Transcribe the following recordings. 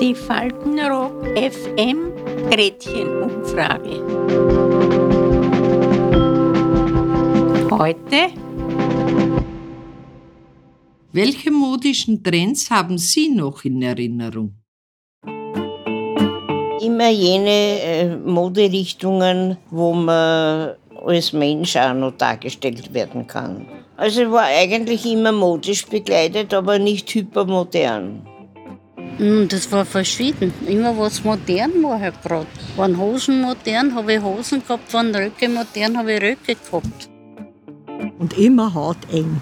Die Faltenrock FM Gretchenumfrage. Heute welche modischen Trends haben Sie noch in Erinnerung? Immer jene äh, Moderichtungen, wo man als Mensch auch noch dargestellt werden kann. Also war eigentlich immer modisch begleitet, aber nicht hypermodern. Hm, das war verschieden. Immer was modern war halt gerade. Waren Hosen modern, habe ich Hosen gehabt, waren Röcke modern, habe ich Röcke gehabt. Und immer hauteng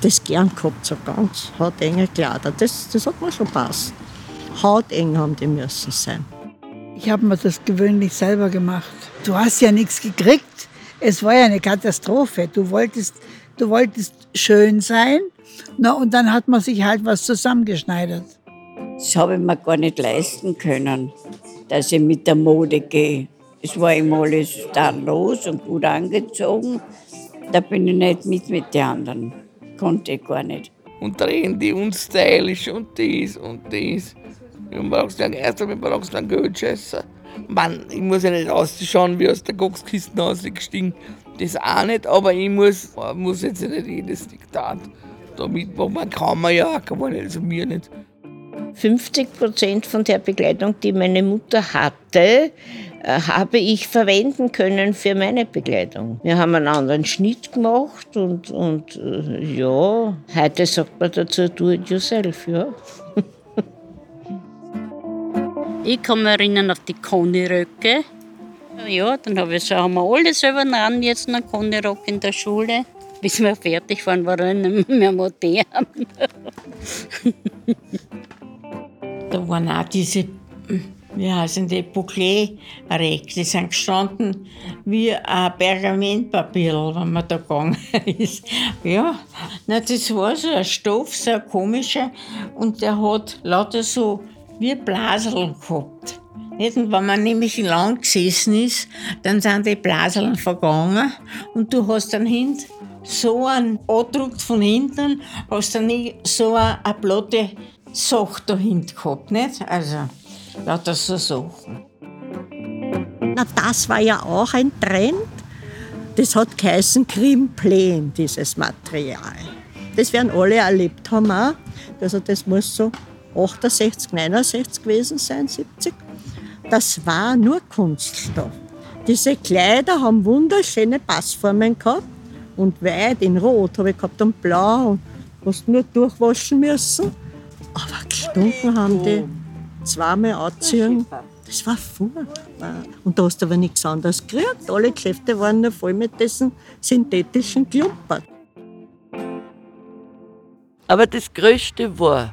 das gern gehabt, so ganz hautenge Kleider. Das, das hat mir schon passt. Hauteng haben die müssen sein. Ich habe mir das gewöhnlich selber gemacht. Du hast ja nichts gekriegt. Es war ja eine Katastrophe. Du wolltest, du wolltest schön sein. Na, und dann hat man sich halt was zusammengeschneidert. Das habe ich mir gar nicht leisten können, dass ich mit der Mode gehe. Es war immer alles dann los und gut angezogen. Da bin ich nicht mit mit den anderen konnte ich gar nicht. Und trendy und stylisch und dies und dies. Ich brauchst dann erst einmal brauchst dann Geld scheiße. Mann, ich muss ja nicht ausschauen wie aus der Kochskiste ausgestiegen. Das auch nicht, aber ich muss, muss jetzt nicht jedes Diktat da mitmachen. Man kann man ja, kann man also mir nicht. 50 Prozent von der Begleitung, die meine Mutter hatte, äh, habe ich verwenden können für meine Begleitung. Wir haben einen anderen Schnitt gemacht und, und äh, ja, heute sagt man dazu do it yourself, ja. ich kann mich erinnern auf die Koni-Röcke. Ja, dann habe ich so, haben wir alle selber an jetzt einen Koni-Rock in der Schule. Bis wir fertig waren, war er nicht mehr modern. da waren auch diese wie heißen die, Bouclé-Reck, die sind gestanden wie ein Pergamentpapier, wenn man da gegangen ist. Ja, na, das war so ein Stoff, so ein komischer, und der hat lauter so wie Blaseln gehabt. Nicht? Und wenn man nämlich lang gesessen ist, dann sind die Blaseln vergangen und du hast dann hinten so einen Andruck von hinten, hast dann so eine, platte Sache da hinten gehabt. Nicht? Also, lauter so Sachen. Na, das war ja auch ein Trend. Das hat geheißen Krimplen, dieses Material. Das werden alle erlebt haben auch. Also das muss so 68, 69 gewesen sein, 70. Das war nur Kunststoff. Diese Kleider haben wunderschöne Passformen gehabt und weit in Rot habe ich gehabt und Blau und hast nur durchwaschen müssen. Aber gestunken haben die zweimal anziehen. Das war furchtbar. Und da hast du aber nichts anderes gekriegt. Alle Geschäfte waren nur voll mit diesen synthetischen Klumpern. Aber das Größte war,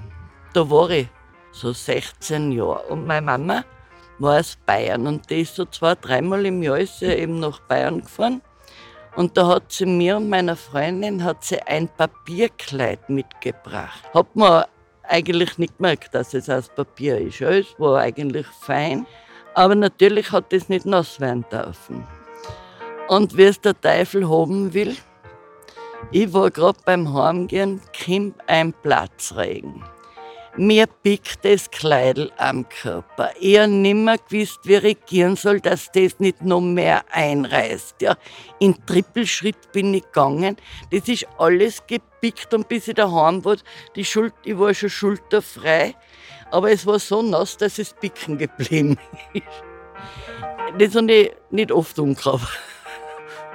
da war ich so 16 Jahre und meine Mama war aus Bayern und die ist so zwei, dreimal im Jahr ist sie eben nach Bayern gefahren. Und da hat sie mir und meiner Freundin hat sie ein Papierkleid mitgebracht. Hat mir eigentlich nicht gemerkt, dass es aus Papier ist. Es war eigentlich fein, aber natürlich hat es nicht nass werden dürfen. Und wie es der Teufel haben will, ich war gerade beim Heimgehen, kommt ein Platzregen. Mir pickt das Kleidel am Körper. Ich habe nimmer gewusst, wie regieren soll, dass das nicht noch mehr einreißt. Ja, in Trippelschritt bin ich gegangen. Das ist alles gepickt und bis ich daheim war, die Schuld, ich war schon schulterfrei. Aber es war so nass, dass es picken geblieben ist. Das habe ich nicht oft umgehabt.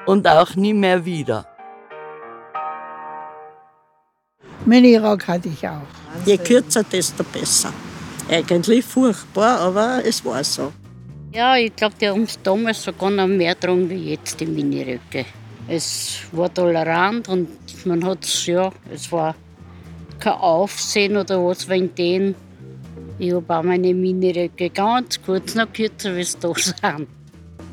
Und auch nie mehr wieder. Minirock hatte ich auch. Je kürzer, desto besser. Eigentlich furchtbar, aber es war so. Ja, ich glaube, die haben es damals sogar noch mehr getragen wie jetzt, die Miniröcke. Es war tolerant und man hat es, ja, es war kein Aufsehen oder was wegen denen. Ich habe auch meine Miniröcke ganz kurz noch kürzer, wie es da sind.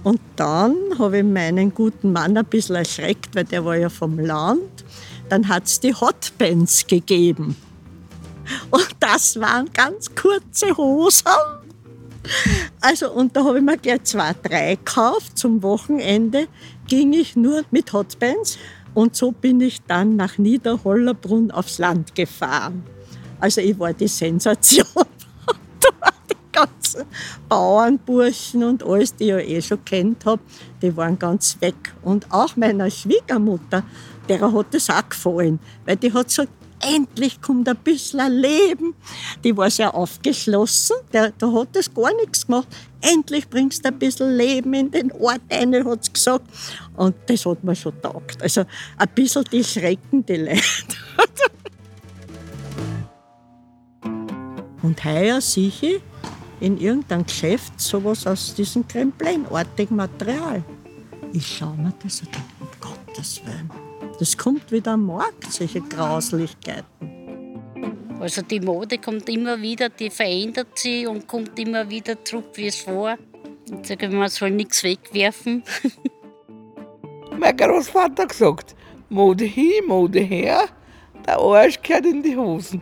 Und dann habe ich meinen guten Mann ein bisschen erschreckt, weil der war ja vom Land. Dann hat es die Hotpants gegeben. Und das waren ganz kurze Hosen. Also, und da habe ich mir gleich zwei, drei gekauft. Zum Wochenende ging ich nur mit Hotpants Und so bin ich dann nach Niederhollerbrunn aufs Land gefahren. Also ich war die Sensation. Da ganzen Bauernburschen und alles, die ich eh schon kennt habe, die waren ganz weg. Und auch meiner Schwiegermutter, der hat das auch gefallen, weil die hat gesagt, endlich kommt ein bisschen Leben. Die war sehr aufgeschlossen, der, da hat das gar nichts gemacht. Endlich bringst du ein bisschen Leben in den Ort ein, hat sie gesagt. Und das hat mir schon taugt. Also ein bisschen die schrecken die Leute. Und heuer ich in irgendeinem Geschäft sowas aus diesem Kremplenartigen Material. Ich schaue mir das an, um Gottes Willen. Das kommt wieder am Markt, solche Grauslichkeiten. Also die Mode kommt immer wieder, die verändert sich und kommt immer wieder zurück, wie es war. Ich sage, man soll nichts wegwerfen. Mein Großvater hat gesagt, Mode hin, Mode her, der Arsch gehört in die Hosen.